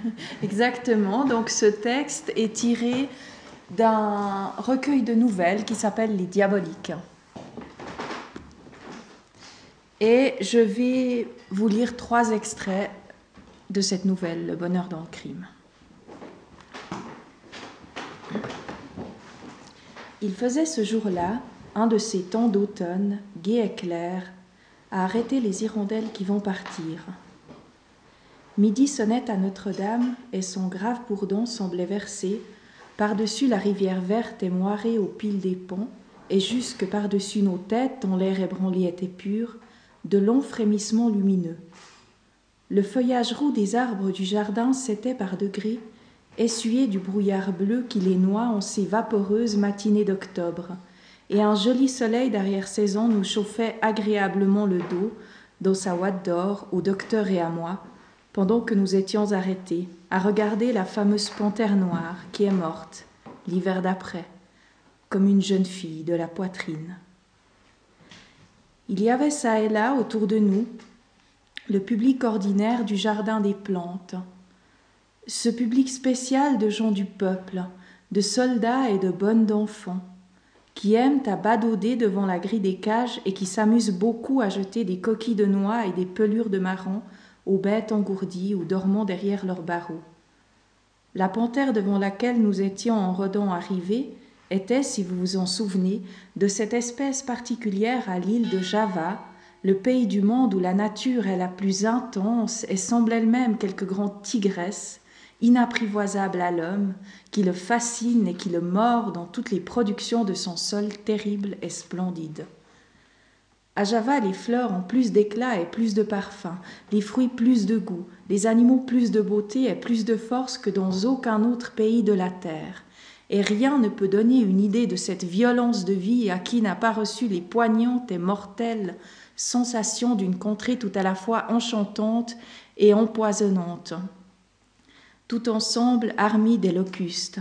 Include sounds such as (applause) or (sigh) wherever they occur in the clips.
(laughs) Exactement. Donc ce texte est tiré d'un recueil de nouvelles qui s'appelle Les Diaboliques. Et je vais vous lire trois extraits de cette nouvelle, Le bonheur dans le crime. Il faisait ce jour-là, un de ces temps d'automne, gai et clair, à arrêter les hirondelles qui vont partir. Midi sonnait à Notre-Dame et son grave bourdon semblait verser par-dessus la rivière verte et moirée aux piles des ponts et jusque par-dessus nos têtes dont l'air ébranlé était pur, de longs frémissements lumineux. Le feuillage roux des arbres du jardin s'était par degrés essuyé du brouillard bleu qui les noie en ces vaporeuses matinées d'octobre, et un joli soleil d'arrière-saison nous chauffait agréablement le dos, dans sa ouate d'or, au docteur et à moi, pendant que nous étions arrêtés à regarder la fameuse panthère noire qui est morte l'hiver d'après, comme une jeune fille de la poitrine. Il y avait çà et là autour de nous le public ordinaire du jardin des plantes, ce public spécial de gens du peuple, de soldats et de bonnes d'enfants, qui aiment à badauder devant la grille des cages et qui s'amusent beaucoup à jeter des coquilles de noix et des pelures de marron aux bêtes engourdies ou dormant derrière leurs barreaux. La panthère devant laquelle nous étions en redant arrivés était, si vous vous en souvenez, de cette espèce particulière à l'île de Java, le pays du monde où la nature est la plus intense et semble elle-même quelque grande tigresse, inapprivoisable à l'homme, qui le fascine et qui le mord dans toutes les productions de son sol terrible et splendide. À Java, les fleurs ont plus d'éclat et plus de parfum, les fruits plus de goût, les animaux plus de beauté et plus de force que dans aucun autre pays de la terre. Et rien ne peut donner une idée de cette violence de vie à qui n'a pas reçu les poignantes et mortelles sensations d'une contrée tout à la fois enchantante et empoisonnante. Tout ensemble armés des locustes.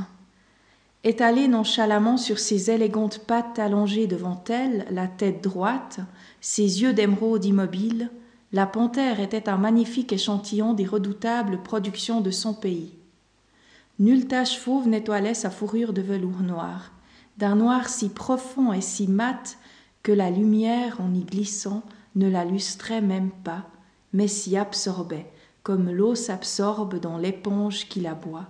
Étalée nonchalamment sur ses élégantes pattes allongées devant elle, la tête droite, ses yeux d'émeraude immobiles, la panthère était un magnifique échantillon des redoutables productions de son pays. Nulle tache fauve n'étoilait sa fourrure de velours noir, d'un noir si profond et si mat que la lumière, en y glissant, ne la lustrait même pas, mais s'y absorbait, comme l'eau s'absorbe dans l'éponge qui la boit.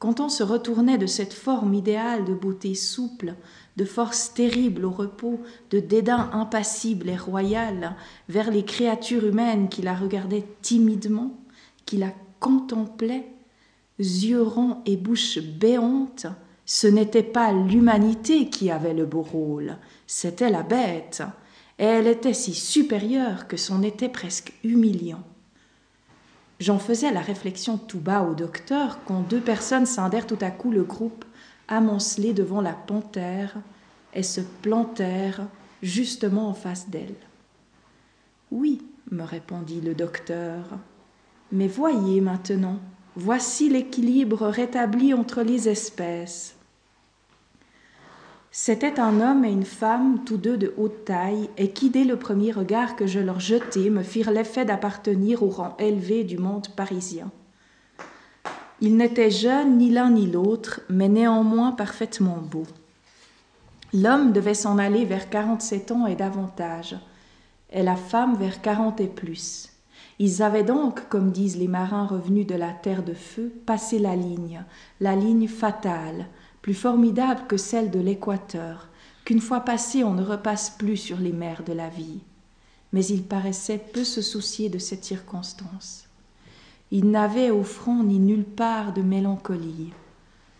Quand on se retournait de cette forme idéale de beauté souple, de force terrible au repos, de dédain impassible et royal vers les créatures humaines qui la regardaient timidement, qui la contemplaient, yeux ronds et bouche béante, ce n'était pas l'humanité qui avait le beau rôle, c'était la bête, et elle était si supérieure que c'en était presque humiliant. J'en faisais la réflexion tout bas au docteur quand deux personnes scindèrent tout à coup le groupe amoncelé devant la panthère et se plantèrent justement en face d'elle. Oui, me répondit le docteur, mais voyez maintenant, voici l'équilibre rétabli entre les espèces. C'était un homme et une femme, tous deux de haute taille, et qui, dès le premier regard que je leur jetai, me firent l'effet d'appartenir au rang élevé du monde parisien. Ils n'étaient jeunes ni l'un ni l'autre, mais néanmoins parfaitement beaux. L'homme devait s'en aller vers quarante-sept ans et davantage, et la femme vers quarante et plus. Ils avaient donc, comme disent les marins revenus de la terre de feu, passé la ligne, la ligne fatale, plus formidable que celle de l'équateur, qu'une fois passée on ne repasse plus sur les mers de la vie. Mais il paraissait peu se soucier de cette circonstance. Il n'avait au front ni nulle part de mélancolie.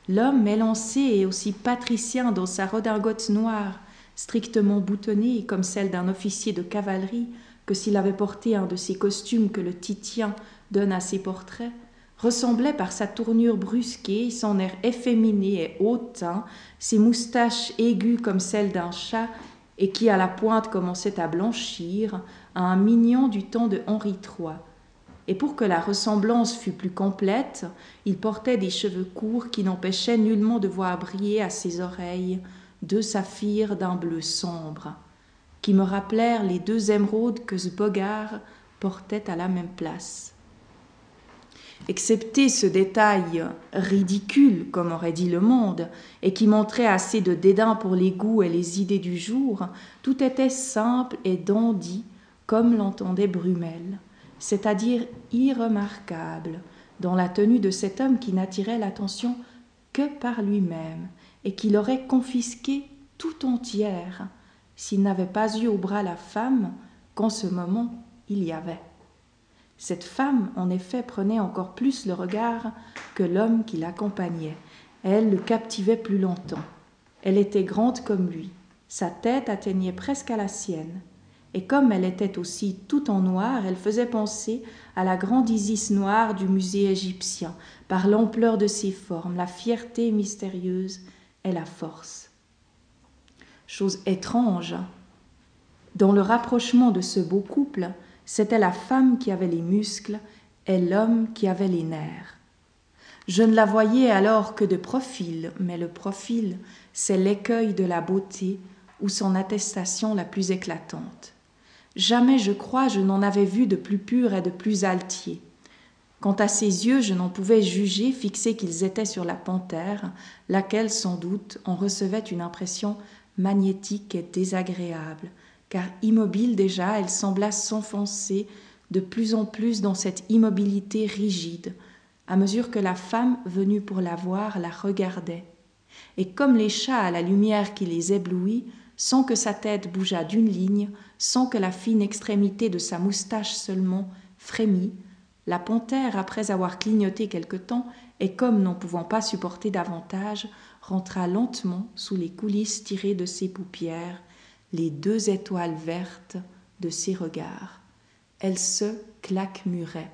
L'homme élancé et aussi patricien dans sa redingote noire, strictement boutonnée comme celle d'un officier de cavalerie, que s'il avait porté un de ces costumes que le Titien donne à ses portraits, ressemblait par sa tournure brusquée, son air efféminé et hautain, ses moustaches aiguës comme celles d'un chat et qui à la pointe commençait à blanchir, à un mignon du temps de Henri III. Et pour que la ressemblance fût plus complète, il portait des cheveux courts qui n'empêchaient nullement de voir briller à ses oreilles deux saphirs d'un bleu sombre, qui me rappelèrent les deux émeraudes que ce portait à la même place. Excepté ce détail ridicule, comme aurait dit le monde, et qui montrait assez de dédain pour les goûts et les idées du jour, tout était simple et dandy, comme l'entendait Brumel, c'est-à-dire irremarquable, dans la tenue de cet homme qui n'attirait l'attention que par lui-même, et qui l'aurait confisquée tout entière, s'il n'avait pas eu au bras la femme qu'en ce moment il y avait. Cette femme, en effet, prenait encore plus le regard que l'homme qui l'accompagnait. Elle le captivait plus longtemps. Elle était grande comme lui. Sa tête atteignait presque à la sienne. Et comme elle était aussi toute en noir, elle faisait penser à la grande Isis noire du musée égyptien, par l'ampleur de ses formes, la fierté mystérieuse et la force. Chose étrange, dans le rapprochement de ce beau couple, c'était la femme qui avait les muscles et l'homme qui avait les nerfs. Je ne la voyais alors que de profil, mais le profil, c'est l'écueil de la beauté ou son attestation la plus éclatante. Jamais, je crois, je n'en avais vu de plus pur et de plus altier. Quant à ses yeux, je n'en pouvais juger, fixés qu'ils étaient sur la panthère, laquelle, sans doute, en recevait une impression magnétique et désagréable, car immobile déjà, elle sembla s'enfoncer de plus en plus dans cette immobilité rigide, à mesure que la femme venue pour la voir la regardait. Et comme les chats à la lumière qui les éblouit, sans que sa tête bougeât d'une ligne, sans que la fine extrémité de sa moustache seulement frémît, la panthère, après avoir clignoté quelque temps, et comme n'en pouvant pas supporter davantage, rentra lentement sous les coulisses tirées de ses paupières, les deux étoiles vertes de ses regards. Elle se claquemurait.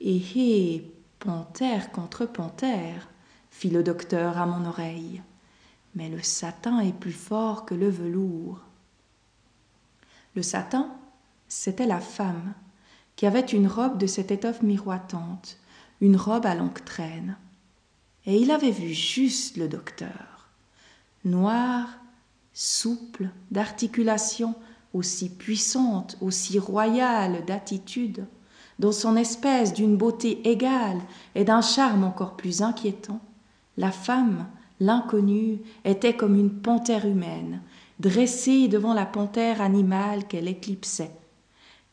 Eh hé, panthère contre panthère, fit le docteur à mon oreille. Mais le satin est plus fort que le velours. Le satin, c'était la femme, qui avait une robe de cette étoffe miroitante, une robe à longue traîne. Et il avait vu juste le docteur, noir souple, d'articulation, aussi puissante, aussi royale d'attitude, dans son espèce d'une beauté égale et d'un charme encore plus inquiétant, la femme, l'inconnue, était comme une panthère humaine, dressée devant la panthère animale qu'elle éclipsait.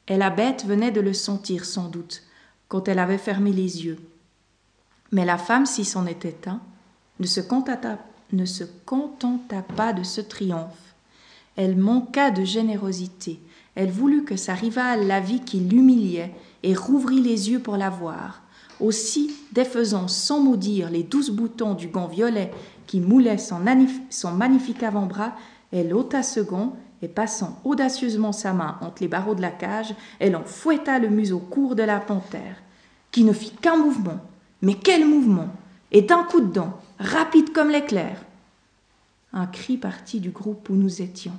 Et la bête venait de le sentir sans doute, quand elle avait fermé les yeux. Mais la femme, si c'en était un, ne se contenta ne se contenta pas de ce triomphe. Elle manqua de générosité. Elle voulut que sa rivale la vît qui l'humiliait et rouvrit les yeux pour la voir. Aussi, défaisant sans maudire les douze boutons du gant violet qui moulait son, son magnifique avant-bras, elle ôta ce gant et passant audacieusement sa main entre les barreaux de la cage, elle en fouetta le museau court de la panthère, qui ne fit qu'un mouvement. Mais quel mouvement Et d'un coup de dent, rapide comme l'éclair. Un cri partit du groupe où nous étions.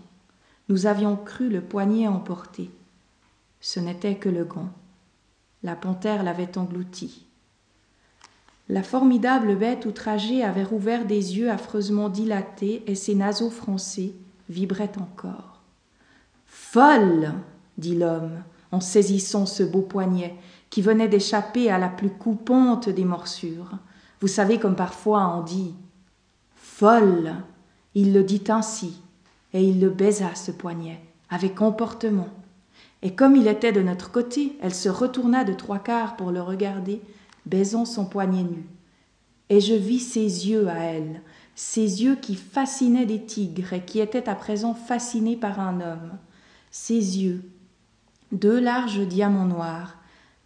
Nous avions cru le poignet emporté. Ce n'était que le gant. La panthère l'avait englouti. La formidable bête outragée avait rouvert des yeux affreusement dilatés et ses naseaux froncés vibraient encore. Folle dit l'homme en saisissant ce beau poignet qui venait d'échapper à la plus coupante des morsures. Vous savez comme parfois on dit Folle Il le dit ainsi, et il le baisa ce poignet, avec emportement. Et comme il était de notre côté, elle se retourna de trois quarts pour le regarder, baisant son poignet nu. Et je vis ses yeux à elle, ses yeux qui fascinaient des tigres et qui étaient à présent fascinés par un homme. Ses yeux, deux larges diamants noirs,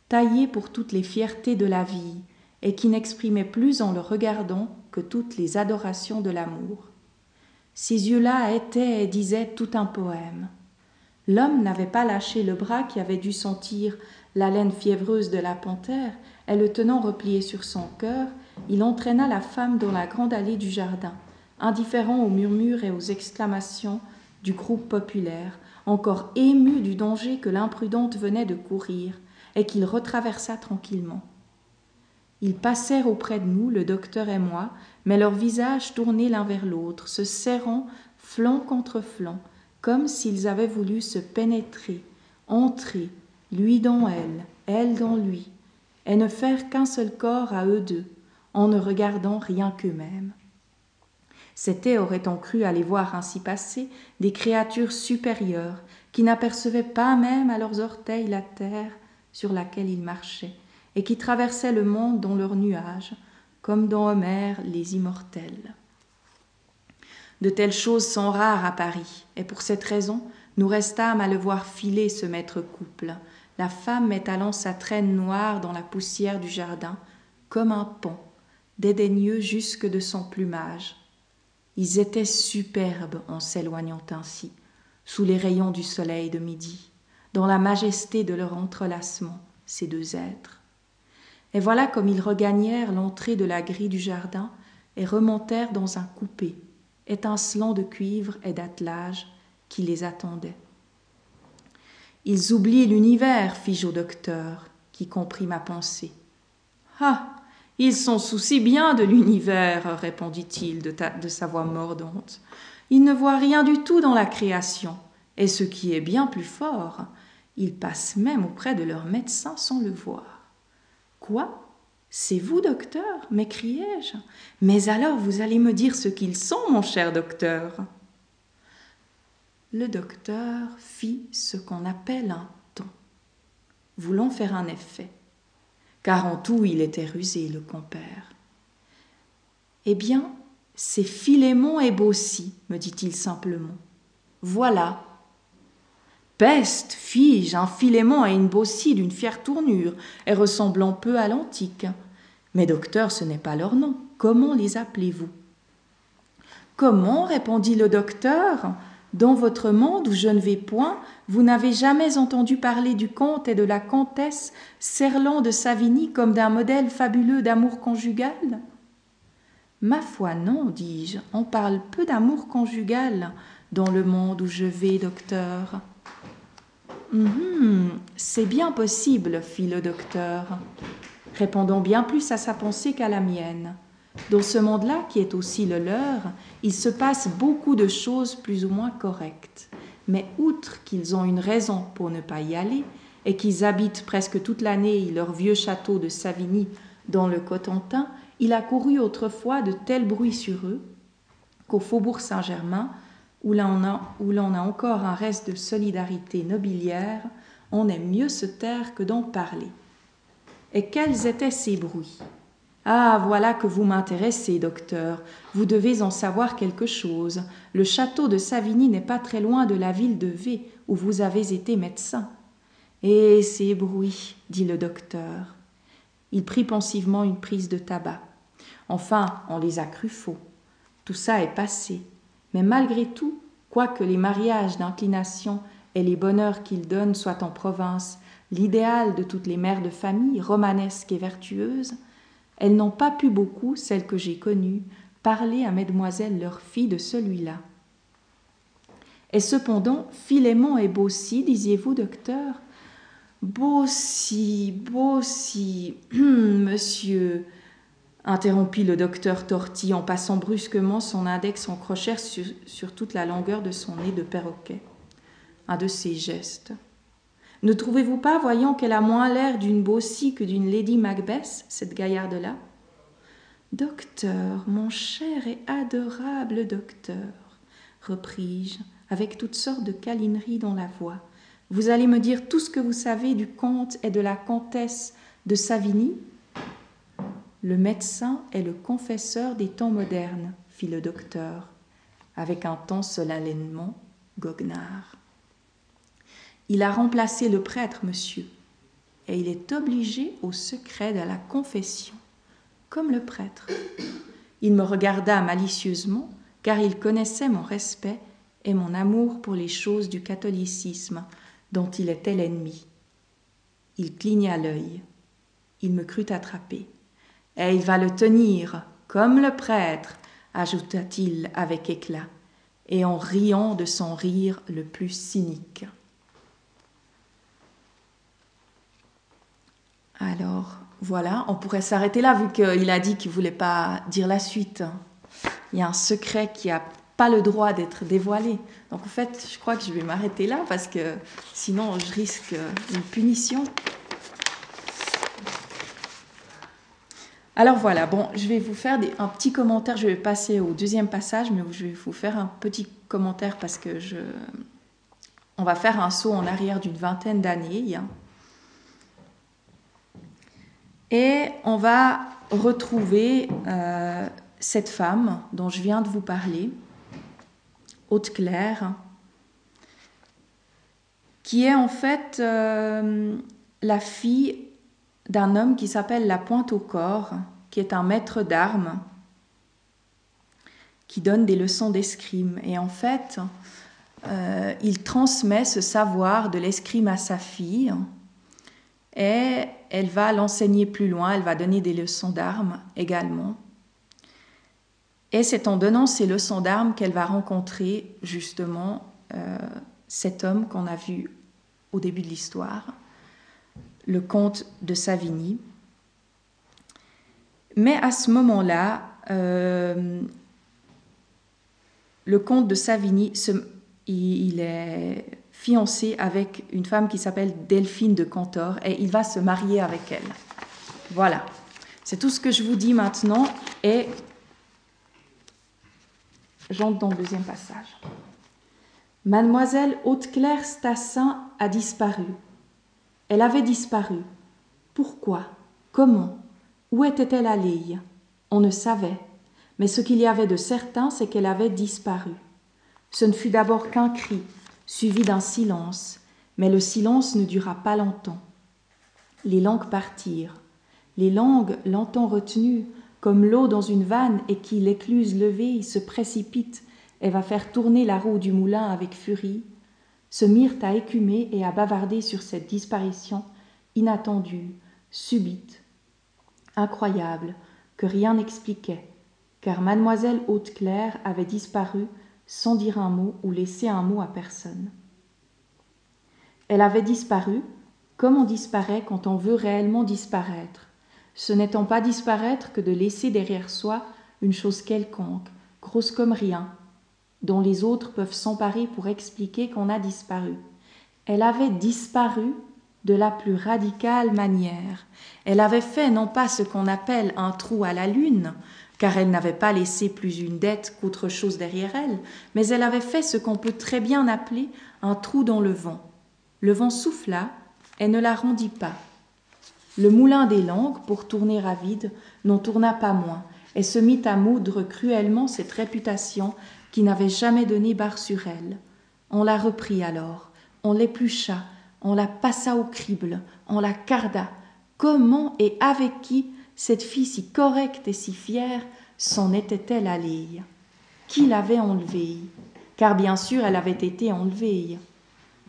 taillés pour toutes les fiertés de la vie, et qui n'exprimait plus en le regardant que toutes les adorations de l'amour. Ces yeux-là étaient et disaient tout un poème. L'homme n'avait pas lâché le bras qui avait dû sentir l'haleine fiévreuse de la panthère, et le tenant replié sur son cœur, il entraîna la femme dans la grande allée du jardin, indifférent aux murmures et aux exclamations du groupe populaire, encore ému du danger que l'imprudente venait de courir, et qu'il retraversa tranquillement. Ils passèrent auprès de nous, le docteur et moi, mais leurs visages tournés l'un vers l'autre, se serrant flanc contre flanc, comme s'ils avaient voulu se pénétrer, entrer, lui dans elle, elle dans lui, et ne faire qu'un seul corps à eux deux, en ne regardant rien qu'eux-mêmes. C'étaient, aurait-on cru les voir ainsi passer, des créatures supérieures, qui n'apercevaient pas même à leurs orteils la terre sur laquelle ils marchaient, et qui traversaient le monde dans leurs nuages, comme dans Homère les immortels. De telles choses sont rares à Paris, et pour cette raison, nous restâmes à le voir filer ce maître couple, la femme étalant sa traîne noire dans la poussière du jardin, comme un pont, dédaigneux jusque de son plumage. Ils étaient superbes en s'éloignant ainsi, sous les rayons du soleil de midi, dans la majesté de leur entrelacement, ces deux êtres. Et voilà comme ils regagnèrent l'entrée de la grille du jardin et remontèrent dans un coupé, étincelant de cuivre et d'attelage, qui les attendait. Ils oublient l'univers, fis-je au docteur, qui comprit ma pensée. Ah Ils sont soucis bien de l'univers, répondit-il de, de sa voix mordante. Ils ne voient rien du tout dans la création, et ce qui est bien plus fort, ils passent même auprès de leur médecin sans le voir. Quoi c'est vous, docteur m'écriai-je. Mais alors vous allez me dire ce qu'ils sont, mon cher docteur. Le docteur fit ce qu'on appelle un ton, voulant faire un effet, car en tout il était rusé, le compère. Eh bien, c'est Philémon et Baucis, me dit-il simplement. Voilà. Peste, fis-je, un Philémon et une Baucis d'une fière tournure, et ressemblant peu à l'antique. Mais docteur, ce n'est pas leur nom. Comment les appelez-vous? Comment répondit le docteur. Dans votre monde où je ne vais point, vous n'avez jamais entendu parler du comte et de la comtesse Serland de Savigny comme d'un modèle fabuleux d'amour conjugal? Ma foi, non, dis-je, on parle peu d'amour conjugal dans le monde où je vais, docteur. Hum, c'est bien possible, fit le docteur, répondant bien plus à sa pensée qu'à la mienne. Dans ce monde-là, qui est aussi le leur, il se passe beaucoup de choses plus ou moins correctes. Mais outre qu'ils ont une raison pour ne pas y aller, et qu'ils habitent presque toute l'année leur vieux château de Savigny dans le Cotentin, il a couru autrefois de tels bruits sur eux qu'au faubourg Saint-Germain, où l'on a, encore un reste de solidarité nobiliaire, on aime mieux se taire que d'en parler. Et quels étaient ces bruits? Ah, voilà que vous m'intéressez, docteur. Vous devez en savoir quelque chose. Le château de Savigny n'est pas très loin de la ville de V, où vous avez été médecin. Et ces bruits, dit le docteur. Il prit pensivement une prise de tabac. Enfin, on les a crus faux. Tout ça est passé. Mais malgré tout, quoique les mariages d'inclination et les bonheurs qu'ils donnent soient en province l'idéal de toutes les mères de famille, romanesques et vertueuses, elles n'ont pas pu beaucoup, celles que j'ai connues, parler à mesdemoiselles leur fille de celui-là. Et cependant, Philémon et Baucis, disiez-vous, docteur? Baucis, Baucis, (clears throat) monsieur, interrompit le docteur Torti en passant brusquement son index en crochet sur, toute la longueur de son nez de perroquet. Un de ces gestes. Ne trouvez-vous pas, voyant qu'elle a moins l'air d'une Baucis que d'une Lady Macbeth, cette gaillarde-là? Docteur, mon cher et adorable docteur, repris-je, avec toutes sortes de câlineries dans la voix, vous allez me dire tout ce que vous savez du comte et de la comtesse de Savigny? Le médecin est le confesseur des temps modernes, fit le docteur, avec un ton solennellement goguenard. Il a remplacé le prêtre, monsieur, et il est obligé au secret de la confession, comme le prêtre. Il me regarda malicieusement, car il connaissait mon respect et mon amour pour les choses du catholicisme, dont il était l'ennemi. Il cligna l'œil. Il me crut attrapé. Et il va le tenir, comme le prêtre, ajouta-t-il avec éclat, et en riant de son rire le plus cynique. Alors voilà, on pourrait s'arrêter là vu qu'il a dit qu'il ne voulait pas dire la suite. Il y a un secret qui n'a pas le droit d'être dévoilé. Donc en fait, je crois que je vais m'arrêter là parce que sinon je risque une punition. Alors voilà, bon, je vais vous faire un petit commentaire. Je vais passer au deuxième passage, mais je vais vous faire un petit commentaire parce que je, on va faire un saut en arrière d'une vingtaine d'années. Et on va retrouver euh, cette femme dont je viens de vous parler, Haute Claire, qui est en fait euh, la fille d'un homme qui s'appelle la Pointe au corps, qui est un maître d'armes, qui donne des leçons d'escrime. Et en fait, euh, il transmet ce savoir de l'escrime à sa fille et elle va l'enseigner plus loin, elle va donner des leçons d'armes également. Et c'est en donnant ces leçons d'armes qu'elle va rencontrer justement euh, cet homme qu'on a vu au début de l'histoire, le comte de Savigny. Mais à ce moment-là, euh, le comte de Savigny, il est fiancé avec une femme qui s'appelle Delphine de Cantor et il va se marier avec elle. Voilà, c'est tout ce que je vous dis maintenant et j'entre dans le deuxième passage. Mademoiselle Haute-Claire Stassin a disparu. Elle avait disparu. Pourquoi? Comment? Où était-elle allée? On ne savait. Mais ce qu'il y avait de certain, c'est qu'elle avait disparu. Ce ne fut d'abord qu'un cri, suivi d'un silence, mais le silence ne dura pas longtemps. Les langues partirent. Les langues, longtemps retenues, comme l'eau dans une vanne et qui, l'écluse levée, se précipite et va faire tourner la roue du moulin avec furie, se mirent à écumer et à bavarder sur cette disparition inattendue, subite, incroyable, que rien n'expliquait, car mademoiselle Haute-Claire avait disparu sans dire un mot ou laisser un mot à personne. Elle avait disparu comme on disparaît quand on veut réellement disparaître, ce n'étant pas disparaître que de laisser derrière soi une chose quelconque, grosse comme rien, dont les autres peuvent s'emparer pour expliquer qu'on a disparu. Elle avait disparu de la plus radicale manière. Elle avait fait non pas ce qu'on appelle un trou à la lune, car elle n'avait pas laissé plus une dette qu'autre chose derrière elle, mais elle avait fait ce qu'on peut très bien appeler un trou dans le vent. Le vent souffla, et ne la rendit pas. Le moulin des langues, pour tourner à vide, n'en tourna pas moins, et se mit à moudre cruellement cette réputation qui n'avait jamais donné barre sur elle. On la reprit alors, on l'éplucha, on la passa au crible, on la carda. Comment et avec qui cette fille si correcte et si fière s'en était-elle allée? Qui l'avait enlevée? Car bien sûr elle avait été enlevée.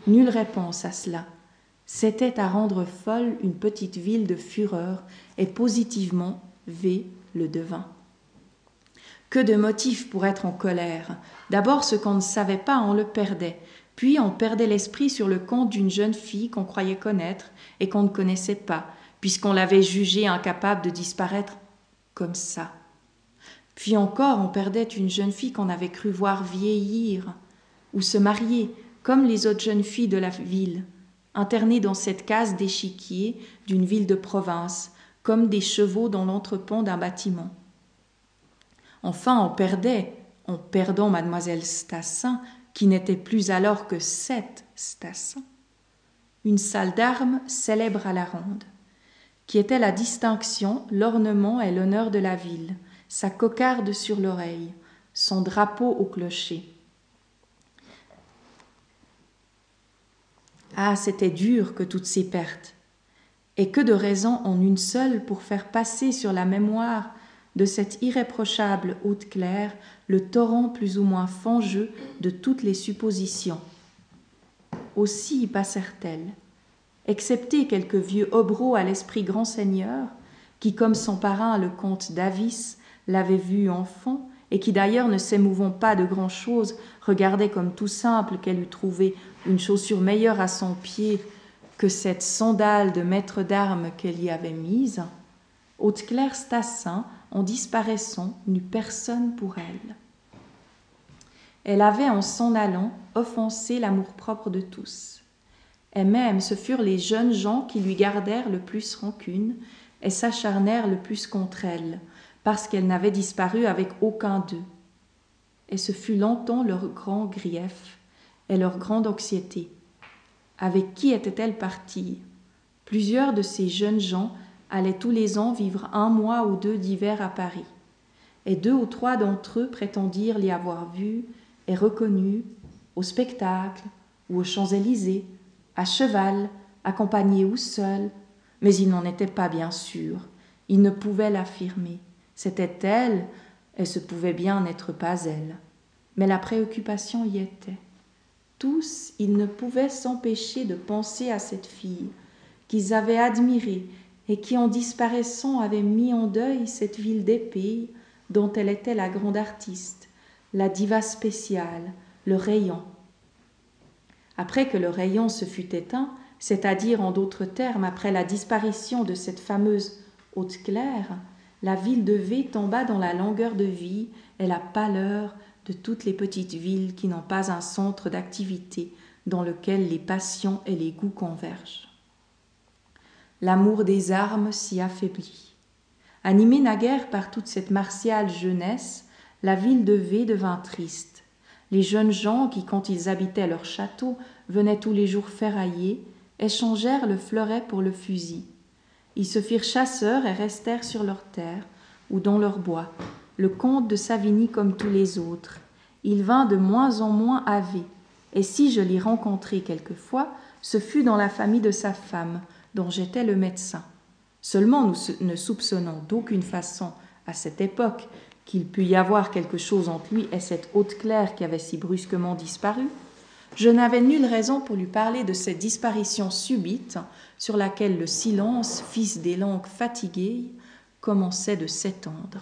Nulle réponse à cela. C'était à rendre folle une petite ville de fureur, et positivement V le devint. Que de motifs pour être en colère. D'abord, ce qu'on ne savait pas, on le perdait. Puis on perdait l'esprit sur le compte d'une jeune fille qu'on croyait connaître et qu'on ne connaissait pas, puisqu'on l'avait jugée incapable de disparaître comme ça. Puis encore, on perdait une jeune fille qu'on avait cru voir vieillir ou se marier, comme les autres jeunes filles de la ville, internées dans cette case d'échiquier d'une ville de province, comme des chevaux dans l'entrepont d'un bâtiment. Enfin, on perdait, en perdant mademoiselle Stassin, qui n'était plus alors que sept Stassin, une salle d'armes célèbre à la ronde, qui était la distinction, l'ornement et l'honneur de la ville, sa cocarde sur l'oreille, son drapeau au clocher. Ah, c'était dur que toutes ces pertes, et que de raisons en une seule pour faire passer sur la mémoire de cette irréprochable haute claire le torrent plus ou moins fangeux de toutes les suppositions. Aussi y passèrent-elles, excepté quelques vieux hobereaux à l'esprit grand seigneur, qui, comme son parrain le comte d'Avis, l'avait vu enfant, et qui d'ailleurs ne s'émouvant pas de grand-chose, regardait comme tout simple qu'elle eût trouvé une chaussure meilleure à son pied que cette sandale de maître d'armes qu'elle y avait mise, Haute-Claire Stassin en disparaissant, n'eut personne pour elle. Elle avait, en s'en allant, offensé l'amour-propre de tous. Et même ce furent les jeunes gens qui lui gardèrent le plus rancune, et s'acharnèrent le plus contre elle, parce qu'elle n'avait disparu avec aucun d'eux. Et ce fut longtemps leur grand grief et leur grande anxiété. Avec qui était-elle partie Plusieurs de ces jeunes gens allaient tous les ans vivre un mois ou deux d'hiver à Paris, et deux ou trois d'entre eux prétendirent l'y avoir vue et reconnue au spectacle ou aux Champs-Élysées, à cheval, accompagnés ou seuls, mais ils n'en étaient pas bien sûrs, ils ne pouvaient l'affirmer. C'était elle, et ce pouvait bien n'être pas elle. Mais la préoccupation y était. Tous, ils ne pouvaient s'empêcher de penser à cette fille, qu'ils avaient admirée et qui, en disparaissant, avait mis en deuil cette ville d'épée dont elle était la grande artiste, la diva spéciale, le rayon. Après que le rayon se fut éteint, c'est-à-dire en d'autres termes après la disparition de cette fameuse haute claire, la ville de V tomba dans la langueur de vie et la pâleur de toutes les petites villes qui n'ont pas un centre d'activité dans lequel les passions et les goûts convergent. L'amour des armes s'y affaiblit. Animée naguère par toute cette martiale jeunesse, la ville de V devint triste. Les jeunes gens qui, quand ils habitaient leur château, venaient tous les jours ferrailler, échangèrent le fleuret pour le fusil. Ils se firent chasseurs et restèrent sur leurs terres ou dans leurs bois. Le comte de Savigny comme tous les autres. Il vint de moins en moins à V, et si je l'y rencontrai quelquefois, ce fut dans la famille de sa femme, dont j'étais le médecin. Seulement nous ne soupçonnons d'aucune façon, à cette époque, qu'il pût y avoir quelque chose entre lui et cette haute claire qui avait si brusquement disparu, je n'avais nulle raison pour lui parler de cette disparition subite sur laquelle le silence, fils des langues fatiguées, commençait de s'étendre.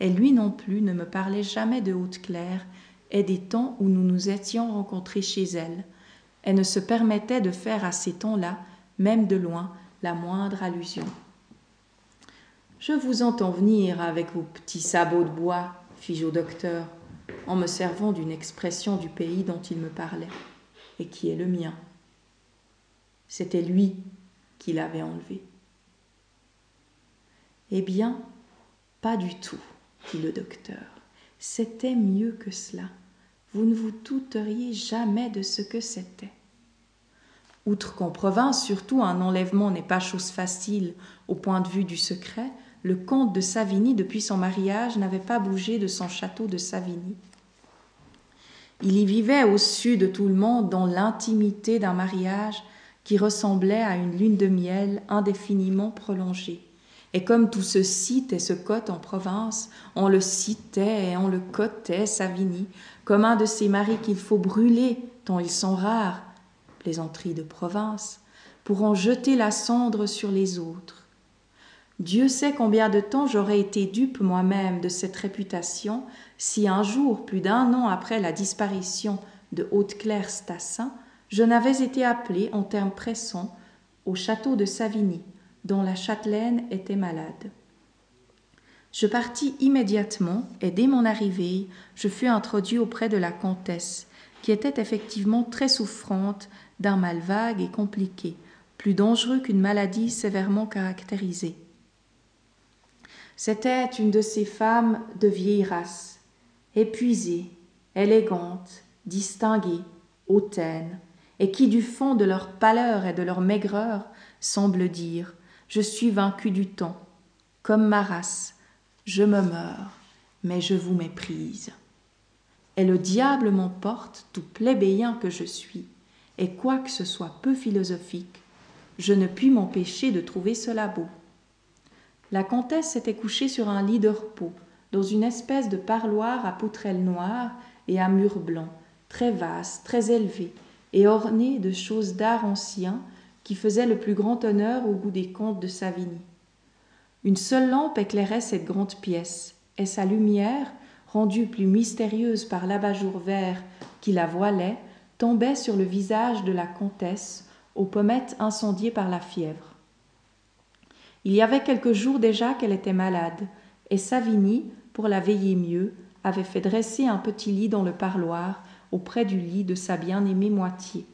Et lui non plus ne me parlait jamais de Haute-Claire et des temps où nous nous étions rencontrés chez elle, et ne se permettait de faire à ces temps-là, même de loin, la moindre allusion. Je vous entends venir avec vos petits sabots de bois, fis-je au docteur, en me servant d'une expression du pays dont il me parlait, et qui est le mien. C'était lui qui l'avait enlevé. Eh bien, pas du tout, dit le docteur. C'était mieux que cela. Vous ne vous douteriez jamais de ce que c'était. Outre qu'en province, surtout, un enlèvement n'est pas chose facile au point de vue du secret, le comte de Savigny, depuis son mariage, n'avait pas bougé de son château de Savigny. Il y vivait au-dessus de tout le monde dans l'intimité d'un mariage qui ressemblait à une lune de miel indéfiniment prolongée. Et comme tout se cite et se cote en province, on le citait et on le cotait, Savigny, comme un de ces maris qu'il faut brûler, tant ils sont rares, plaisanterie de province, pour en jeter la cendre sur les autres. Dieu sait combien de temps j'aurais été dupe moi-même de cette réputation si un jour, plus d'un an après la disparition de Haute-Claire Stassin, je n'avais été appelé en termes pressants au château de Savigny, dont la châtelaine était malade. Je partis immédiatement et dès mon arrivée, je fus introduit auprès de la comtesse, qui était effectivement très souffrante d'un mal vague et compliqué, plus dangereux qu'une maladie sévèrement caractérisée. C'était une de ces femmes de vieille race, épuisées, élégantes, distinguées, hautaines, et qui du fond de leur pâleur et de leur maigreur semblent dire Je suis vaincu du temps, comme ma race, je me meurs, mais je vous méprise. Et le diable m'emporte, tout plébéien que je suis, et quoique ce soit peu philosophique, je ne puis m'empêcher de trouver cela beau. La comtesse s'était couchée sur un lit de repos, dans une espèce de parloir à poutrelles noires et à murs blancs, très vaste, très élevé, et orné de choses d'art ancien qui faisaient le plus grand honneur au goût des comtes de Savigny. Une seule lampe éclairait cette grande pièce, et sa lumière, rendue plus mystérieuse par l'abat-jour vert qui la voilait, tombait sur le visage de la comtesse, aux pommettes incendiées par la fièvre. Il y avait quelques jours déjà qu'elle était malade, et Savigny, pour la veiller mieux, avait fait dresser un petit lit dans le parloir, auprès du lit de sa bien-aimée moitié.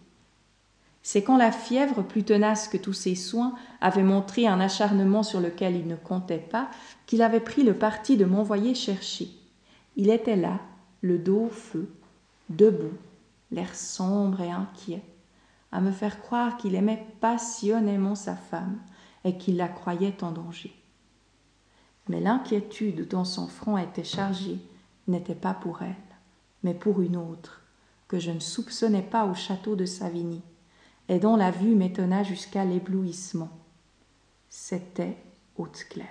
C'est quand la fièvre, plus tenace que tous ses soins, avait montré un acharnement sur lequel il ne comptait pas, qu'il avait pris le parti de m'envoyer chercher. Il était là, le dos au feu, debout, l'air sombre et inquiet, à me faire croire qu'il aimait passionnément sa femme et qu'il la croyait en danger. Mais l'inquiétude dont son front était chargé n'était pas pour elle, mais pour une autre, que je ne soupçonnais pas au château de Savigny, et dont la vue m'étonna jusqu'à l'éblouissement. C'était Haute-Claire.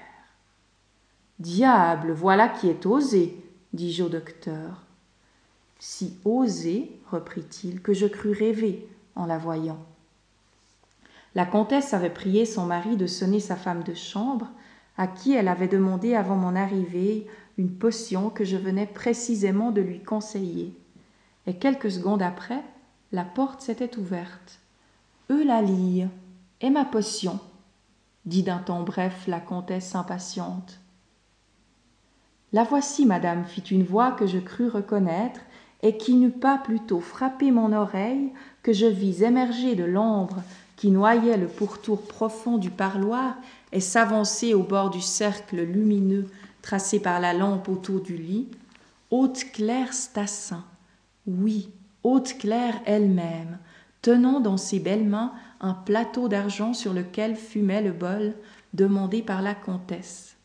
Diable, voilà qui est osé, dis-je au docteur. Si osé, reprit-il, que je crus rêver en la voyant. La comtesse avait prié son mari de sonner sa femme de chambre, à qui elle avait demandé avant mon arrivée une potion que je venais précisément de lui conseiller. Et quelques secondes après, la porte s'était ouverte. Eulalie, et ma potion dit d'un ton bref la comtesse impatiente. La voici, madame, fit une voix que je crus reconnaître, et qui n'eut pas plutôt frappé mon oreille que je vis émerger de l'ombre qui noyait le pourtour profond du parloir et s'avancer au bord du cercle lumineux tracé par la lampe autour du lit, Haute-Claire Stassin, oui, Haute-Claire elle-même, tenant dans ses belles mains un plateau d'argent sur lequel fumait le bol demandé par la comtesse.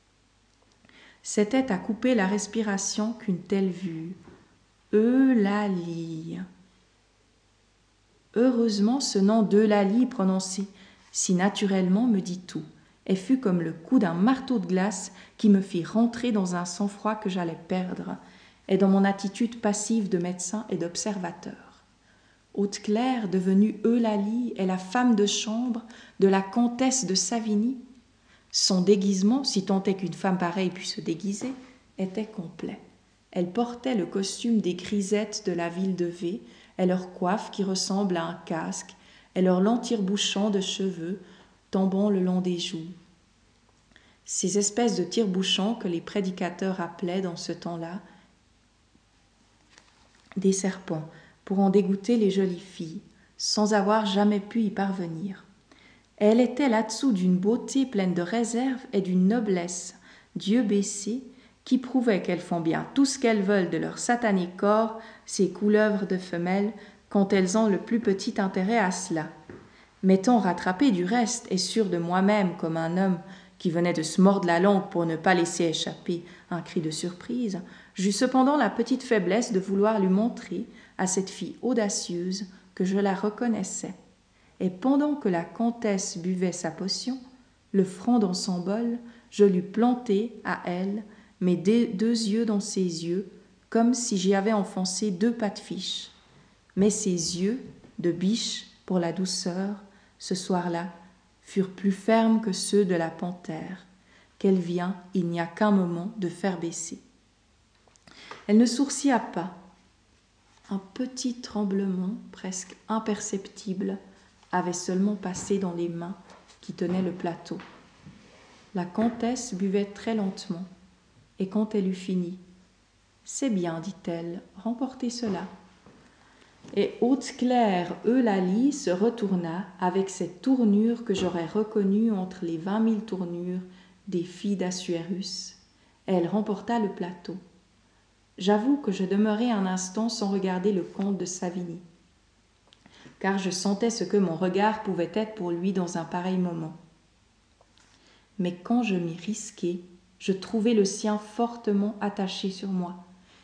C'était à couper la respiration qu'une telle vue. Eulalie. Heureusement, ce nom d'Eulalie prononcé si naturellement me dit tout, et fut comme le coup d'un marteau de glace qui me fit rentrer dans un sang-froid que j'allais perdre, et dans mon attitude passive de médecin et d'observateur. Haute-Claire, devenue Eulalie, est la femme de chambre de la comtesse de Savigny. Son déguisement, si tant est qu'une femme pareille puisse se déguiser, était complet. Elle portait le costume des grisettes de la ville de V, et leur coiffe qui ressemble à un casque, et leur long tire-bouchon de cheveux tombant le long des joues. Ces espèces de tire-bouchons que les prédicateurs appelaient dans ce temps-là des serpents, pour en dégoûter les jolies filles, sans avoir jamais pu y parvenir. Elle était là-dessous d'une beauté pleine de réserve et d'une noblesse, Dieu baissé, qui prouvait qu'elles font bien tout ce qu'elles veulent de leur satanique corps, ces couleuvres de femelles, quand elles ont le plus petit intérêt à cela. M'étant rattrapé du reste et sûr de moi-même comme un homme qui venait de se mordre la langue pour ne pas laisser échapper un cri de surprise, j'eus cependant la petite faiblesse de vouloir lui montrer à cette fille audacieuse que je la reconnaissais. Et pendant que la comtesse buvait sa potion, le front dans son bol, je l'eus planté à elle mes deux yeux dans ses yeux, comme si j'y avais enfoncé deux pattes fiches. Mais ses yeux, de biche pour la douceur, ce soir-là, furent plus fermes que ceux de la panthère, qu'elle vient, il n'y a qu'un moment, de faire baisser. Elle ne sourcilla pas. Un petit tremblement, presque imperceptible, avait seulement passé dans les mains qui tenaient le plateau. La comtesse buvait très lentement, et quand elle eut fini, C'est bien, dit-elle, remportez cela. Et Haute-Claire Eulalie se retourna avec cette tournure que j'aurais reconnue entre les vingt mille tournures des filles d'Assuérus. Elle remporta le plateau. J'avoue que je demeurai un instant sans regarder le comte de Savigny, car je sentais ce que mon regard pouvait être pour lui dans un pareil moment. Mais quand je m'y risquai, je trouvai le sien fortement attaché sur moi,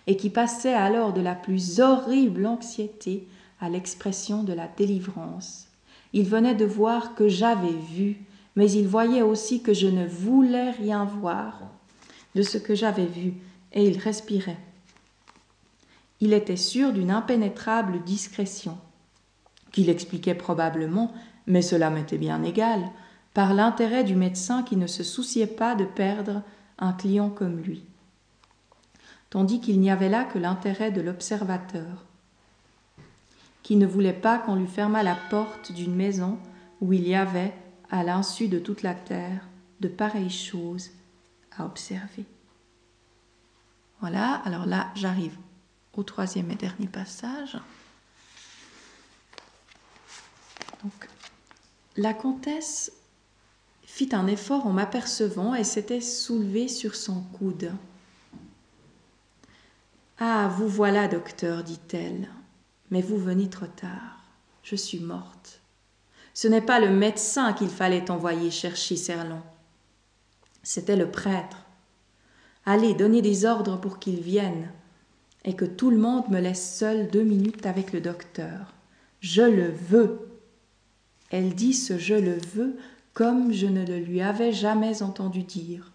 et qui passait alors de la plus horrible anxiété à l'expression de la délivrance. Il venait de voir que j'avais vu, mais il voyait aussi que je ne voulais rien voir de ce que j'avais vu, et il respirait. Il était sûr d'une impénétrable discrétion, qu'il expliquait probablement, mais cela m'était bien égal, par l'intérêt du médecin qui ne se souciait pas de perdre un client comme lui, tandis qu'il n'y avait là que l'intérêt de l'observateur, qui ne voulait pas qu'on lui fermât la porte d'une maison où il y avait, à l'insu de toute la terre, de pareilles choses à observer. Voilà, alors là j'arrive au troisième et dernier passage. Donc, la comtesse fit un effort en m'apercevant et s'était soulevée sur son coude. Ah, vous voilà, docteur, dit-elle, mais vous venez trop tard. Je suis morte. Ce n'est pas le médecin qu'il fallait envoyer chercher Serlon. C'était le prêtre. Allez, donnez des ordres pour qu'il vienne, et que tout le monde me laisse seule deux minutes avec le docteur. Je le veux. Elle dit ce je le veux comme je ne le lui avais jamais entendu dire,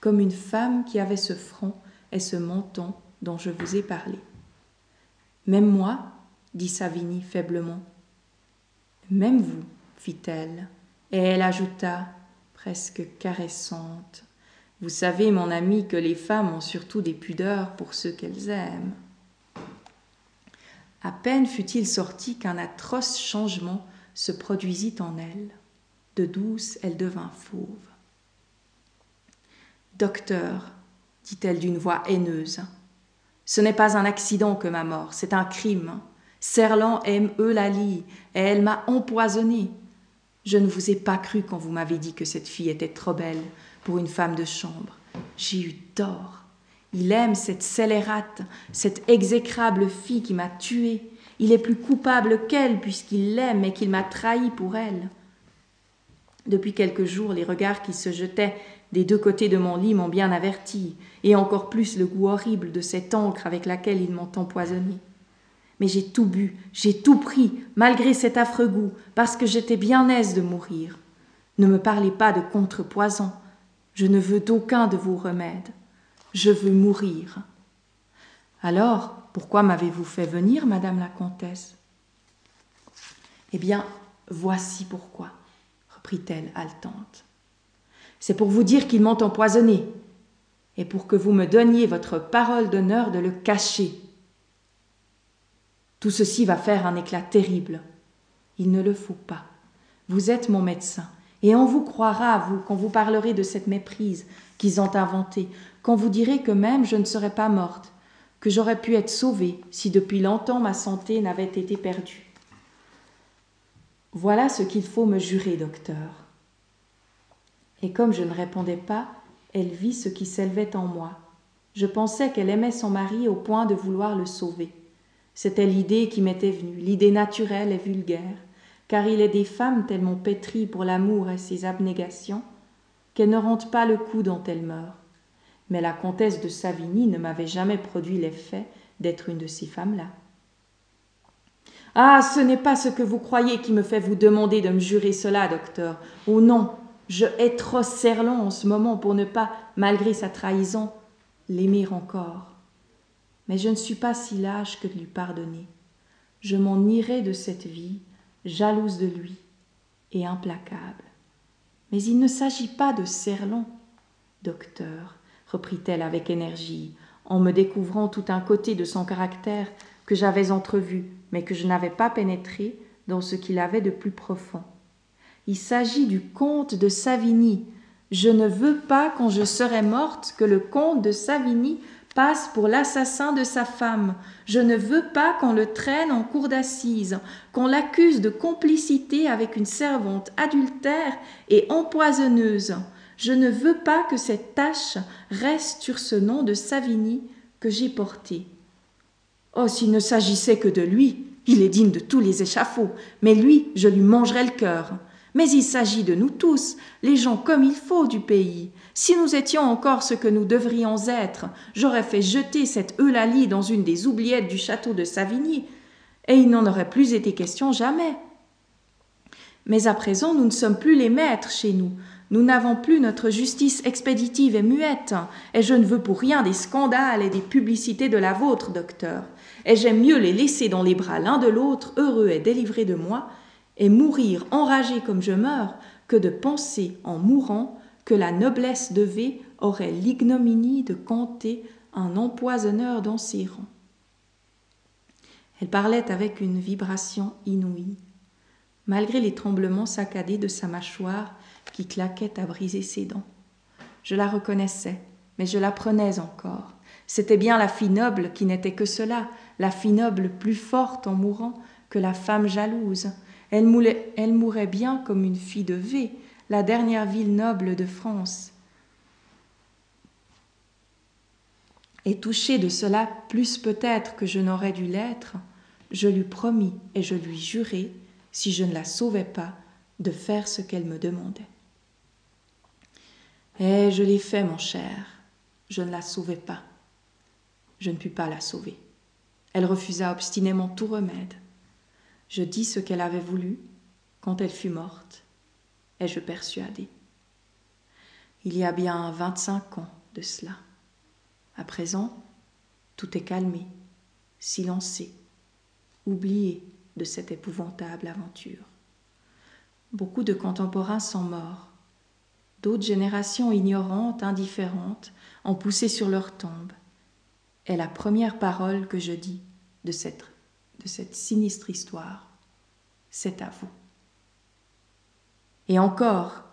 comme une femme qui avait ce front et ce menton dont je vous ai parlé. Même moi, dit Savigny faiblement. Même vous, fit-elle, et elle ajouta, presque caressante. Vous savez, mon ami, que les femmes ont surtout des pudeurs pour ceux qu'elles aiment. À peine fut-il sorti qu'un atroce changement se produisit en elle. De douce, elle devint fauve. Docteur, dit-elle d'une voix haineuse, ce n'est pas un accident que ma mort, c'est un crime. Serlan aime Eulalie et elle m'a empoisonné. Je ne vous ai pas cru quand vous m'avez dit que cette fille était trop belle pour une femme de chambre. J'ai eu tort. Il aime cette scélérate, cette exécrable fille qui m'a tuée. Il est plus coupable qu'elle puisqu'il l'aime et qu'il m'a trahi pour elle. Depuis quelques jours, les regards qui se jetaient des deux côtés de mon lit m'ont bien averti, et encore plus le goût horrible de cette encre avec laquelle ils m'ont empoisonné. Mais j'ai tout bu, j'ai tout pris, malgré cet affreux goût, parce que j'étais bien aise de mourir. Ne me parlez pas de contrepoison. Je ne veux d'aucun de vos remèdes. Je veux mourir. Alors, pourquoi m'avez-vous fait venir, madame la comtesse? Eh bien, voici pourquoi reprit-elle haletante. C'est pour vous dire qu'ils m'ont empoisonné, et pour que vous me donniez votre parole d'honneur de le cacher. Tout ceci va faire un éclat terrible. Il ne le faut pas. Vous êtes mon médecin, et on vous croira, vous, quand vous parlerez de cette méprise qu'ils ont inventée, quand vous direz que même je ne serais pas morte, que j'aurais pu être sauvée si depuis longtemps ma santé n'avait été perdue. Voilà ce qu'il faut me jurer, docteur. Et comme je ne répondais pas, elle vit ce qui s'élevait en moi. Je pensais qu'elle aimait son mari au point de vouloir le sauver. C'était l'idée qui m'était venue, l'idée naturelle et vulgaire, car il est des femmes tellement pétries pour l'amour et ses abnégations qu'elles ne rendent pas le coup dont elles meurent. Mais la comtesse de Savigny ne m'avait jamais produit l'effet d'être une de ces femmes-là. Ah, ce n'est pas ce que vous croyez qui me fait vous demander de me jurer cela, docteur. Oh non, je hais trop Serlon en ce moment pour ne pas, malgré sa trahison, l'aimer encore. Mais je ne suis pas si lâche que de lui pardonner. Je m'en irai de cette vie, jalouse de lui et implacable. Mais il ne s'agit pas de Serlon, docteur, reprit-elle avec énergie, en me découvrant tout un côté de son caractère que j'avais entrevu, mais que je n'avais pas pénétré dans ce qu'il avait de plus profond. Il s'agit du comte de Savigny. Je ne veux pas, quand je serai morte, que le comte de Savigny passe pour l'assassin de sa femme. Je ne veux pas qu'on le traîne en cour d'assises, qu'on l'accuse de complicité avec une servante adultère et empoisonneuse. Je ne veux pas que cette tache reste sur ce nom de Savigny que j'ai porté. Oh, s'il ne s'agissait que de lui, il est digne de tous les échafauds, mais lui, je lui mangerai le cœur. Mais il s'agit de nous tous, les gens comme il faut du pays. Si nous étions encore ce que nous devrions être, j'aurais fait jeter cette Eulalie dans une des oubliettes du château de Savigny, et il n'en aurait plus été question jamais. Mais à présent, nous ne sommes plus les maîtres chez nous. Nous n'avons plus notre justice expéditive et muette, et je ne veux pour rien des scandales et des publicités de la vôtre, docteur. Et j'aime mieux les laisser dans les bras l'un de l'autre, heureux et délivrés de moi, et mourir enragé comme je meurs, que de penser, en mourant, que la noblesse de V aurait l'ignominie de compter un empoisonneur dans ses rangs. Elle parlait avec une vibration inouïe. Malgré les tremblements saccadés de sa mâchoire, qui claquait à briser ses dents. Je la reconnaissais, mais je la prenais encore. C'était bien la fille noble qui n'était que cela, la fille noble plus forte en mourant que la femme jalouse. Elle mourait bien comme une fille de V, la dernière ville noble de France. Et touché de cela plus peut-être que je n'aurais dû l'être, je lui promis et je lui jurai, si je ne la sauvais pas, de faire ce qu'elle me demandait. Et je l'ai fait, mon cher. Je ne la sauvai pas. Je ne pus pas la sauver. Elle refusa obstinément tout remède. Je dis ce qu'elle avait voulu quand elle fut morte, et je persuadai. Il y a bien vingt-cinq ans de cela. À présent, tout est calmé, silencé, oublié de cette épouvantable aventure. Beaucoup de contemporains sont morts. D'autres générations ignorantes, indifférentes, ont poussé sur leur tombe. Et la première parole que je dis de cette, de cette sinistre histoire, c'est à vous. Et encore,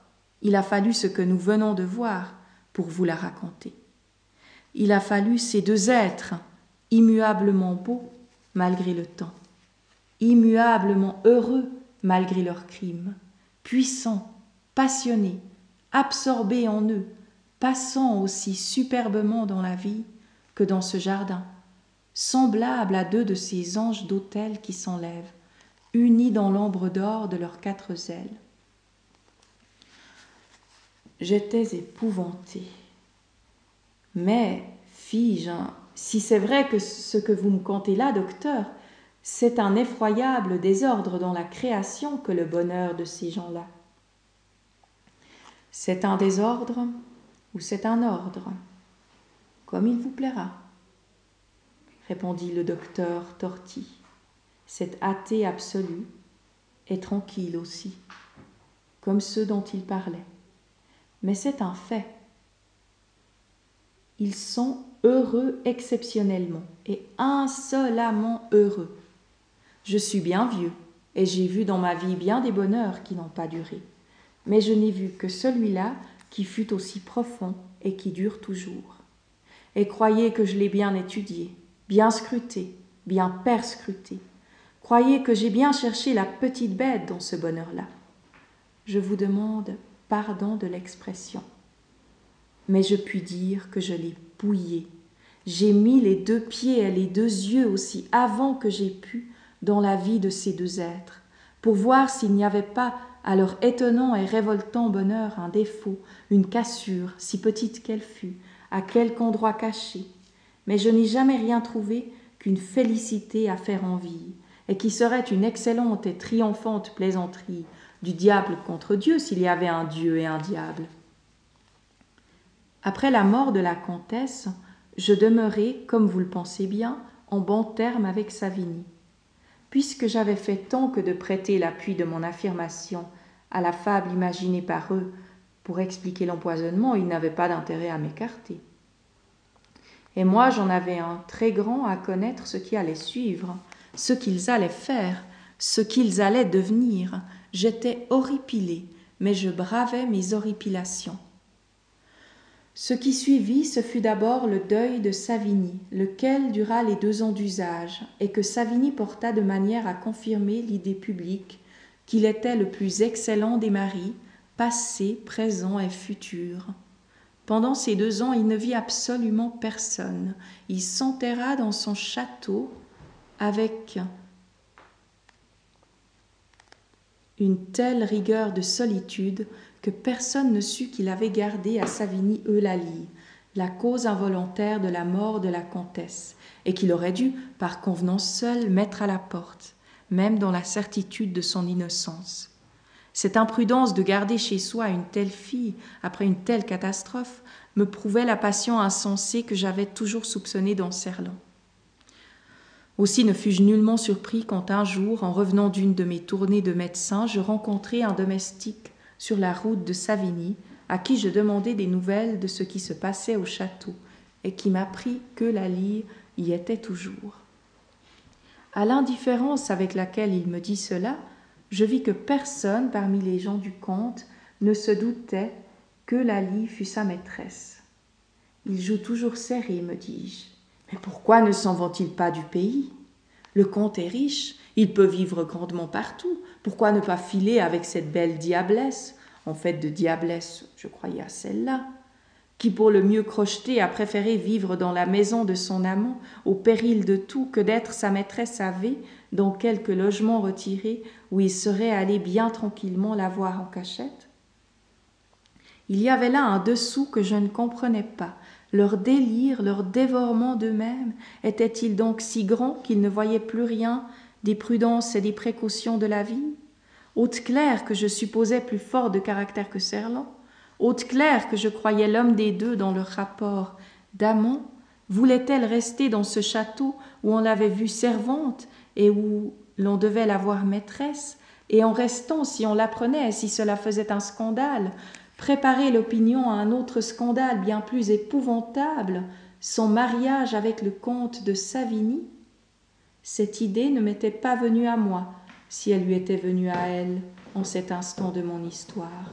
il a fallu ce que nous venons de voir pour vous la raconter. Il a fallu ces deux êtres, immuablement beaux malgré le temps, immuablement heureux malgré leurs crimes, puissants, passionnés, absorbés en eux, passant aussi superbement dans la vie que dans ce jardin, semblables à deux de ces anges d'autel qui s'enlèvent, unis dans l'ombre d'or de leurs quatre ailes. J'étais épouvanté. Mais, fis-je, si c'est vrai que ce que vous me contez là, docteur, c'est un effroyable désordre dans la création que le bonheur de ces gens-là. C'est un désordre ou c'est un ordre, comme il vous plaira, répondit le docteur Torti. C'est athée absolu et tranquille aussi, comme ceux dont il parlait. Mais c'est un fait. Ils sont heureux exceptionnellement et insolemment heureux. Je suis bien vieux et j'ai vu dans ma vie bien des bonheurs qui n'ont pas duré, mais je n'ai vu que celui-là qui fut aussi profond et qui dure toujours. Et croyez que je l'ai bien étudié, bien scruté, bien perscruté. Croyez que j'ai bien cherché la petite bête dans ce bonheur-là. Je vous demande pardon de l'expression mais je puis dire que je l'ai bouillé. J'ai mis les deux pieds et les deux yeux aussi avant que j'ai pu dans la vie de ces deux êtres, pour voir s'il n'y avait pas à leur étonnant et révoltant bonheur un défaut, une cassure, si petite qu'elle fût, à quelque endroit caché. Mais je n'ai jamais rien trouvé qu'une félicité à faire envie, et qui serait une excellente et triomphante plaisanterie du diable contre Dieu s'il y avait un Dieu et un diable. Après la mort de la comtesse, je demeurai, comme vous le pensez bien, en bons termes avec Savigny. Puisque j'avais fait tant que de prêter l'appui de mon affirmation à la fable imaginée par eux pour expliquer l'empoisonnement, ils n'avaient pas d'intérêt à m'écarter. Et moi, j'en avais un très grand à connaître ce qui allait suivre, ce qu'ils allaient faire, ce qu'ils allaient devenir. J'étais horripilé, mais je bravais mes horripilations. Ce qui suivit, ce fut d'abord le deuil de Savigny, lequel dura les deux ans d'usage, et que Savigny porta de manière à confirmer l'idée publique qu'il était le plus excellent des maris, passé, présent et futur. Pendant ces deux ans, il ne vit absolument personne. Il s'enterra dans son château avec une telle rigueur de solitude que personne ne sut qu'il avait gardé à Savigny Eulalie, la cause involontaire de la mort de la comtesse, et qu'il aurait dû, par convenance seule, mettre à la porte, même dans la certitude de son innocence. Cette imprudence de garder chez soi une telle fille après une telle catastrophe me prouvait la passion insensée que j'avais toujours soupçonnée dans Serlan. Aussi ne fus-je nullement surpris quand un jour, en revenant d'une de mes tournées de médecin, je rencontrai un domestique sur la route de Savigny, à qui je demandai des nouvelles de ce qui se passait au château, et qui m'apprit que la y était toujours. À l'indifférence avec laquelle il me dit cela, je vis que personne parmi les gens du comte ne se doutait que Lalie fût sa maîtresse. Il joue toujours serré, me dis-je. Mais pourquoi ne s'en vont-ils pas du pays? Le comte est riche, Il peut vivre grandement partout. Pourquoi ne pas filer avec cette belle diablesse En fait, de diablesse, je croyais à celle-là qui pour le mieux crocheter a préféré vivre dans la maison de son amant, au péril de tout, que d'être sa maîtresse à dans quelque logement retiré où il serait allé bien tranquillement la voir en cachette? Il y avait là un dessous que je ne comprenais pas. Leur délire, leur dévorement d'eux-mêmes était-il donc si grand qu'ils ne voyaient plus rien des prudences et des précautions de la vie? Haute claire que je supposais plus fort de caractère que Serland Haute Claire, que je croyais l'homme des deux dans leur rapport d'amant, voulait-elle rester dans ce château où on l'avait vue servante et où l'on devait la voir maîtresse, et en restant, si on l'apprenait, si cela faisait un scandale, préparer l'opinion à un autre scandale bien plus épouvantable, son mariage avec le comte de Savigny? Cette idée ne m'était pas venue à moi, si elle lui était venue à elle en cet instant de mon histoire.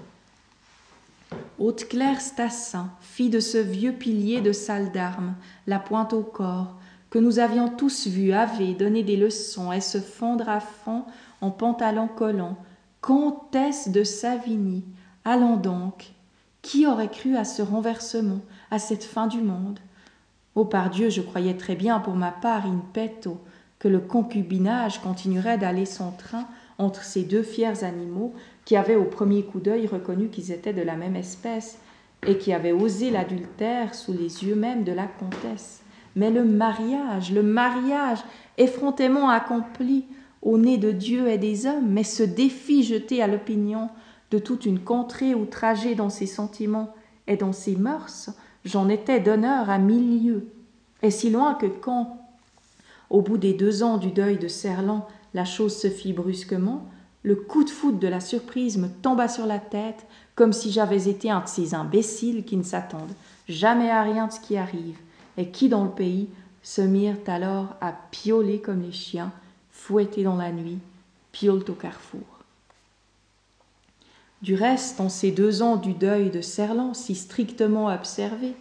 Haute-Claire Stassin, fille de ce vieux pilier de salle d'armes, la pointe au corps, que nous avions tous vu avait donner des leçons et se fondre à fond en pantalon collant, comtesse de Savigny, allons donc. Qui aurait cru à ce renversement, à cette fin du monde? Oh par Dieu, je croyais très bien pour ma part in petto que le concubinage continuerait d'aller son train entre ces deux fiers animaux qui avaient au premier coup d'œil reconnu qu'ils étaient de la même espèce et qui avaient osé l'adultère sous les yeux même de la comtesse. Mais le mariage, le mariage, effrontément accompli au nez de Dieu et des hommes, mais ce défi jeté à l'opinion de toute une contrée outragée dans ses sentiments et dans ses mœurs, j'en étais d'honneur à mille lieues. Et si loin que quand, au bout des deux ans du deuil de Serlan, la chose se fit brusquement, le coup de foudre de la surprise me tomba sur la tête, comme si j'avais été un de ces imbéciles qui ne s'attendent jamais à rien de ce qui arrive, et qui, dans le pays, se mirent alors à pioler comme les chiens, fouettés dans la nuit, piolent au carrefour. Du reste, en ces deux ans du deuil de Serlan, si strictement observé,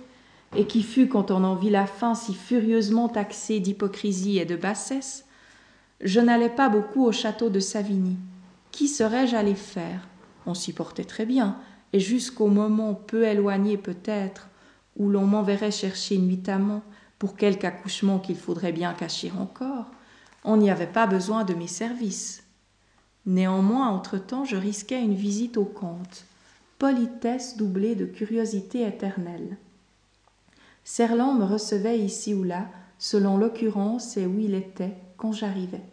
et qui fut, quand on en vit la fin, si furieusement taxé d'hypocrisie et de bassesse, je n'allais pas beaucoup au château de Savigny. Qui serais-je allé faire? On s'y portait très bien, et jusqu'au moment peu éloigné peut-être où l'on m'enverrait chercher nuitamment pour quelque accouchement qu'il faudrait bien cacher encore, on n'y avait pas besoin de mes services. Néanmoins, entre-temps, je risquais une visite au comte, politesse doublée de curiosité éternelle. Serlan me recevait ici ou là, selon l'occurrence et où il était quand j'arrivais.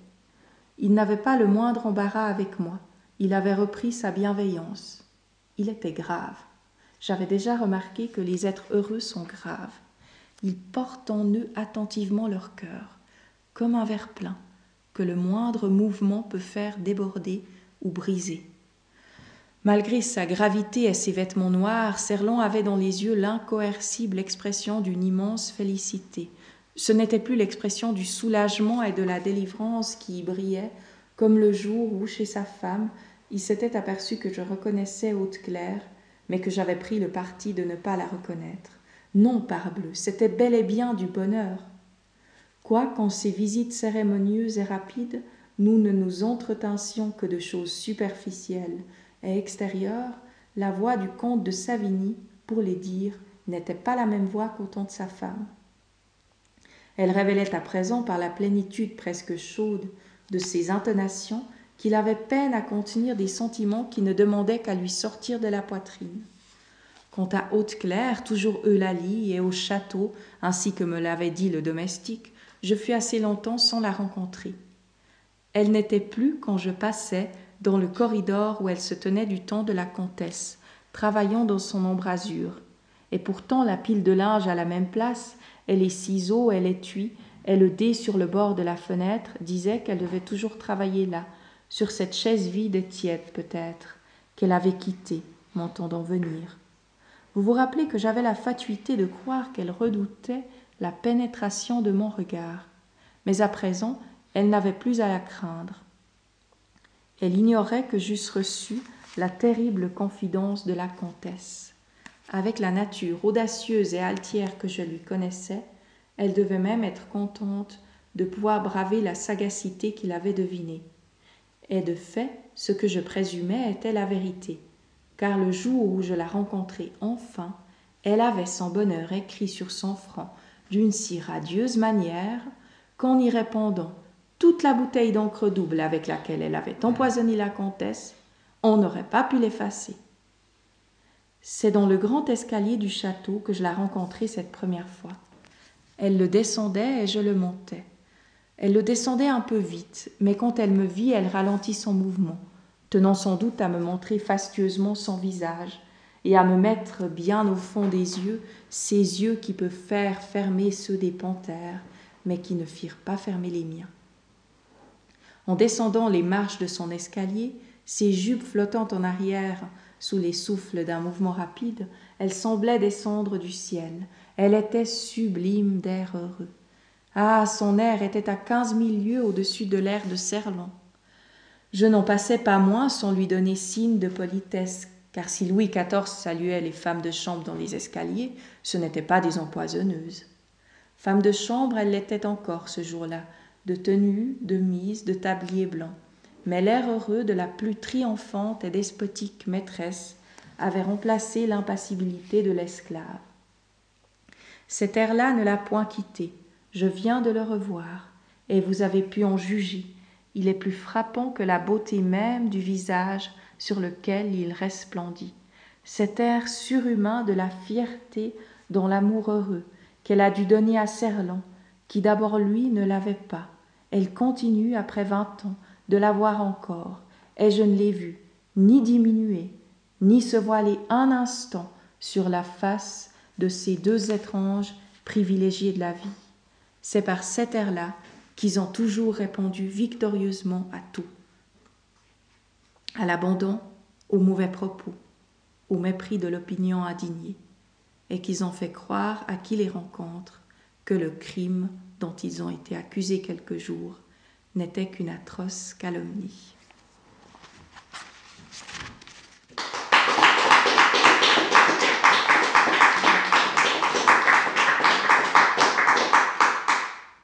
Il n'avait pas le moindre embarras avec moi. Il avait repris sa bienveillance. Il était grave. J'avais déjà remarqué que les êtres heureux sont graves. Ils portent en eux attentivement leur cœur, comme un verre plein, que le moindre mouvement peut faire déborder ou briser. Malgré sa gravité et ses vêtements noirs, Serlon avait dans les yeux l'incoercible expression d'une immense félicité, ce n'était plus l'expression du soulagement et de la délivrance qui y brillait, comme le jour où, chez sa femme, il s'était aperçu que je reconnaissais Haute-Claire, mais que j'avais pris le parti de ne pas la reconnaître. Non, parbleu, c'était bel et bien du bonheur. Quoi qu'en ces visites cérémonieuses et rapides, nous ne nous entretincions que de choses superficielles et extérieures, la voix du comte de Savigny, pour les dire, n'était pas la même voix qu'au temps de sa femme. Elle révélait à présent par la plénitude presque chaude de ses intonations qu'il avait peine à contenir des sentiments qui ne demandaient qu'à lui sortir de la poitrine. Quant à Haute-Claire, toujours Eulalie et au château, ainsi que me l'avait dit le domestique, je fus assez longtemps sans la rencontrer. Elle n'était plus quand je passais dans le corridor où elle se tenait du temps de la comtesse, travaillant dans son embrasure. Et pourtant la pile de linge à la même place et les ciseaux et l'étui et le dé sur le bord de la fenêtre disaient qu'elle devait toujours travailler là, sur cette chaise vide et tiède peut-être, qu'elle avait quittée, m'entendant venir. Vous vous rappelez que j'avais la fatuité de croire qu'elle redoutait la pénétration de mon regard. Mais à présent, elle n'avait plus à la craindre. Elle ignorait que j'eusse reçu la terrible confidence de la comtesse. Avec la nature audacieuse et altière que je lui connaissais, elle devait même être contente de pouvoir braver la sagacité qu'il avait devinée. Et de fait, ce que je présumais était la vérité, car le jour où je la rencontrai enfin, elle avait son bonheur écrit sur son front d'une si radieuse manière qu'en y répondant toute la bouteille d'encre double avec laquelle elle avait empoisonné la comtesse, on n'aurait pas pu l'effacer. C'est dans le grand escalier du château que je la rencontrai cette première fois. Elle le descendait et je le montais. Elle le descendait un peu vite, mais quand elle me vit, elle ralentit son mouvement, tenant sans doute à me montrer fastueusement son visage, et à me mettre bien au fond des yeux ces yeux qui peuvent faire fermer ceux des panthères, mais qui ne firent pas fermer les miens. En descendant les marches de son escalier, ses jupes flottant en arrière sous les souffles d'un mouvement rapide, elle semblait descendre du ciel. Elle était sublime d'air heureux. Ah. Son air était à quinze mille lieues au-dessus de l'air de Serlon. Je n'en passais pas moins sans lui donner signe de politesse, car si Louis XIV saluait les femmes de chambre dans les escaliers, ce n'étaient pas des empoisonneuses. Femme de chambre, elle l'était encore ce jour-là, de tenue, de mise, de tablier blanc. Mais l'air heureux de la plus triomphante et despotique maîtresse avait remplacé l'impassibilité de l'esclave. Cet air-là ne l'a point quitté. Je viens de le revoir, et vous avez pu en juger. Il est plus frappant que la beauté même du visage sur lequel il resplendit. Cet air surhumain de la fierté dans l'amour heureux qu'elle a dû donner à Serlan, qui d'abord lui ne l'avait pas. Elle continue, après vingt ans, de l'avoir encore, et je ne l'ai vue ni diminuer, ni se voiler un instant sur la face de ces deux étranges privilégiés de la vie. C'est par cet air-là qu'ils ont toujours répondu victorieusement à tout. À l'abandon, aux mauvais propos, au mépris de l'opinion indignée, et qu'ils ont fait croire à qui les rencontre que le crime dont ils ont été accusés quelques jours n'était qu'une atroce calomnie.